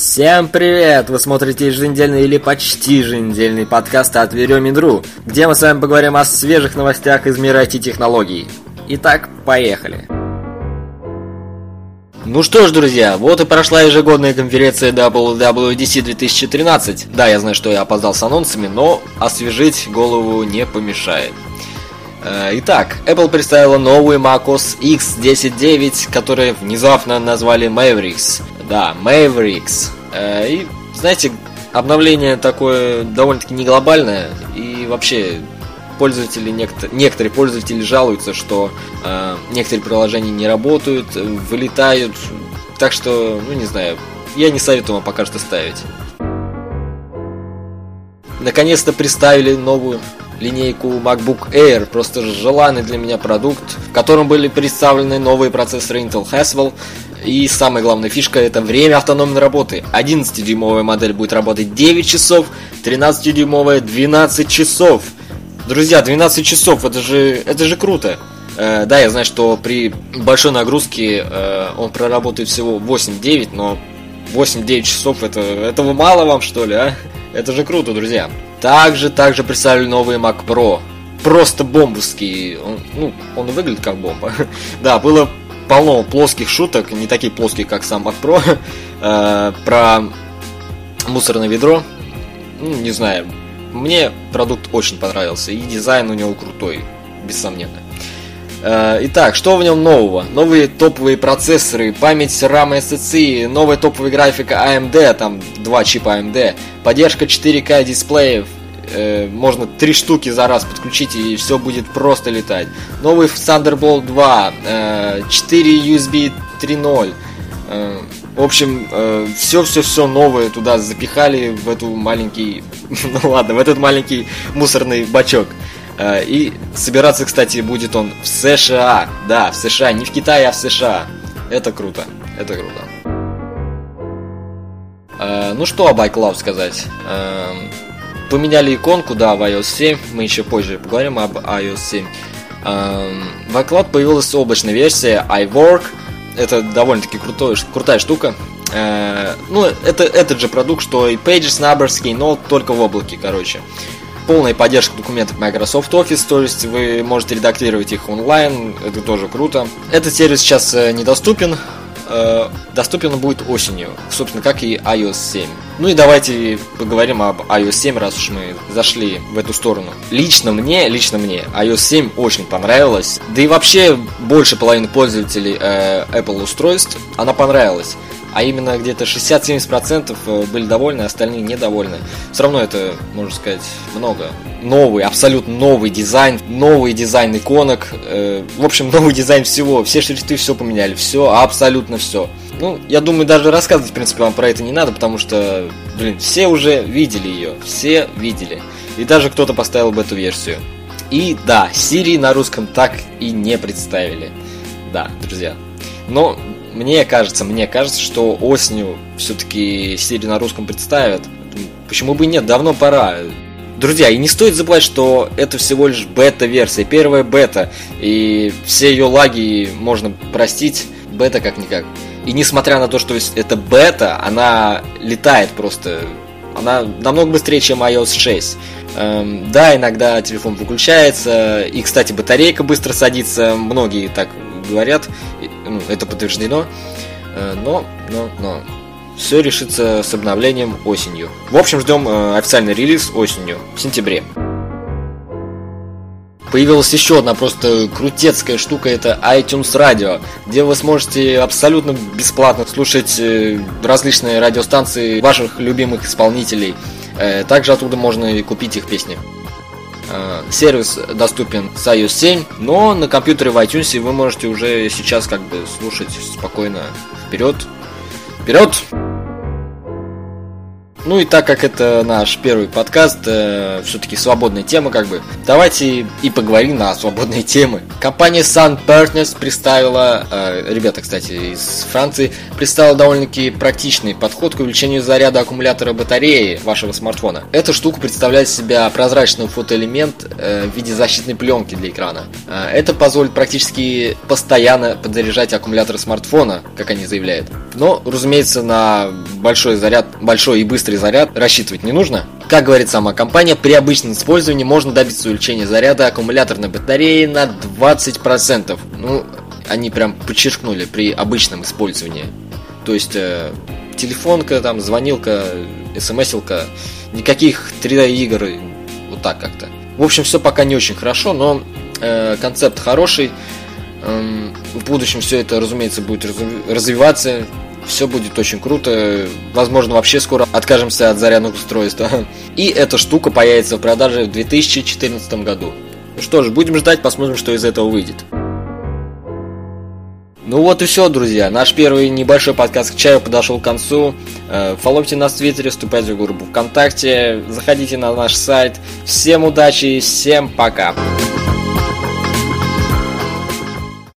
Всем привет! Вы смотрите еженедельный или почти еженедельный подкаст от Веремин.ру, где мы с вами поговорим о свежих новостях из мира IT-технологий. Итак, поехали! Ну что ж, друзья, вот и прошла ежегодная конференция WWDC 2013. Да, я знаю, что я опоздал с анонсами, но освежить голову не помешает. Э, итак, Apple представила новый macOS X 10.9, который внезапно назвали Mavericks. Да, Mavericks. Э, и, знаете, обновление такое довольно-таки не глобальное. И вообще, пользователи, некоторые пользователи жалуются, что э, некоторые приложения не работают, вылетают. Так что, ну не знаю, я не советую вам пока что ставить. Наконец-то представили новую линейку MacBook Air, просто желанный для меня продукт, в котором были представлены новые процессоры Intel Haswell, и самая главная фишка это время автономной работы. 11-дюймовая модель будет работать 9 часов, 13-дюймовая 12 часов. Друзья, 12 часов, это же, это же круто. Э, да, я знаю, что при большой нагрузке э, он проработает всего 8-9, но 8-9 часов это, этого мало вам что ли, а? Это же круто, друзья. Также, также представили новый Mac Pro. Просто бомбовский. Он, ну, он выглядит как бомба. да, было полно плоских шуток, не такие плоские, как сам Mac Pro, э, про мусорное ведро. Ну, не знаю. Мне продукт очень понравился, и дизайн у него крутой, бессомненно. Э, итак, что в нем нового? Новые топовые процессоры, память RAM SSD, новая топовая графика AMD, там два чипа AMD, поддержка 4К дисплеев, э, можно три штуки за раз подключить и все будет просто летать. Новый Thunderbolt 2, э, 4 USB 3.0. Э, в общем, все-все-все новое туда запихали в эту маленький, ну ладно, в этот маленький мусорный бачок. Э, и собираться, кстати, будет он в США. Да, в США. Не в Китае, а в США. Это круто. Это круто. Э, ну что об iCloud сказать? Э, поменяли иконку, да, в iOS 7. Мы еще позже поговорим об iOS 7. В iCloud появилась облачная версия iWork. Это довольно-таки крутая штука. Ну, это этот же продукт, что и Pages, Numbers, Keynote, только в облаке, короче полная поддержка документов Microsoft Office, то есть вы можете редактировать их онлайн, это тоже круто. Этот сервис сейчас э, недоступен, э, доступен будет осенью, собственно, как и iOS 7. Ну и давайте поговорим об iOS 7, раз уж мы зашли в эту сторону. Лично мне, лично мне, iOS 7 очень понравилась, да и вообще больше половины пользователей э, Apple устройств она понравилась а именно где-то 60-70% э, были довольны, остальные недовольны. Все равно это, можно сказать, много. Новый, абсолютно новый дизайн, новый дизайн иконок, э, в общем, новый дизайн всего, все шрифты все поменяли, все, абсолютно все. Ну, я думаю, даже рассказывать, в принципе, вам про это не надо, потому что, блин, все уже видели ее, все видели. И даже кто-то поставил бы эту версию. И да, Сирии на русском так и не представили. Да, друзья. Но мне кажется, мне кажется, что осенью все-таки серию на русском представят. Почему бы и нет, давно пора. Друзья, и не стоит забывать, что это всего лишь бета-версия, первая бета, и все ее лаги можно простить, бета как-никак. И несмотря на то, что это бета, она летает просто, она намного быстрее, чем iOS 6. Эм, да, иногда телефон выключается, и, кстати, батарейка быстро садится, многие так говорят, ну, это подтверждено, э, но, но, но, все решится с обновлением осенью. В общем, ждем э, официальный релиз осенью, в сентябре. Появилась еще одна просто крутецкая штука, это iTunes Radio, где вы сможете абсолютно бесплатно слушать э, различные радиостанции ваших любимых исполнителей. Также оттуда можно и купить их песни. Э, сервис доступен с iOS 7, но на компьютере в iTunes вы можете уже сейчас как бы слушать спокойно вперед. Вперед! Ну и так как это наш первый подкаст, э, все-таки свободная тема как бы, давайте и поговорим на свободные темы. Компания Sun Partners представила, э, ребята, кстати, из Франции, представила довольно-таки практичный подход к увеличению заряда аккумулятора батареи вашего смартфона. Эта штука представляет из себя прозрачный фотоэлемент э, в виде защитной пленки для экрана. Э, это позволит практически постоянно подзаряжать аккумулятор смартфона, как они заявляют. Но, разумеется, на большой заряд, большой и быстрый заряд рассчитывать не нужно. Как говорит сама компания, при обычном использовании можно добиться увеличения заряда аккумуляторной батареи на 20%. Ну, они прям подчеркнули при обычном использовании. То есть э, телефонка, там, звонилка, смс-илка, никаких 3D игр, вот так как-то. В общем, все пока не очень хорошо, но э, концепт хороший. Эм, в будущем все это, разумеется, будет развиваться, все будет очень круто. Возможно, вообще скоро откажемся от зарядных устройств. И эта штука появится в продаже в 2014 году. Ну что ж, будем ждать, посмотрим, что из этого выйдет. Ну вот и все, друзья. Наш первый небольшой подкаст к чаю подошел к концу. Э, фолловьте нас в Твиттере, вступайте в группу ВКонтакте, заходите на наш сайт. Всем удачи и всем пока!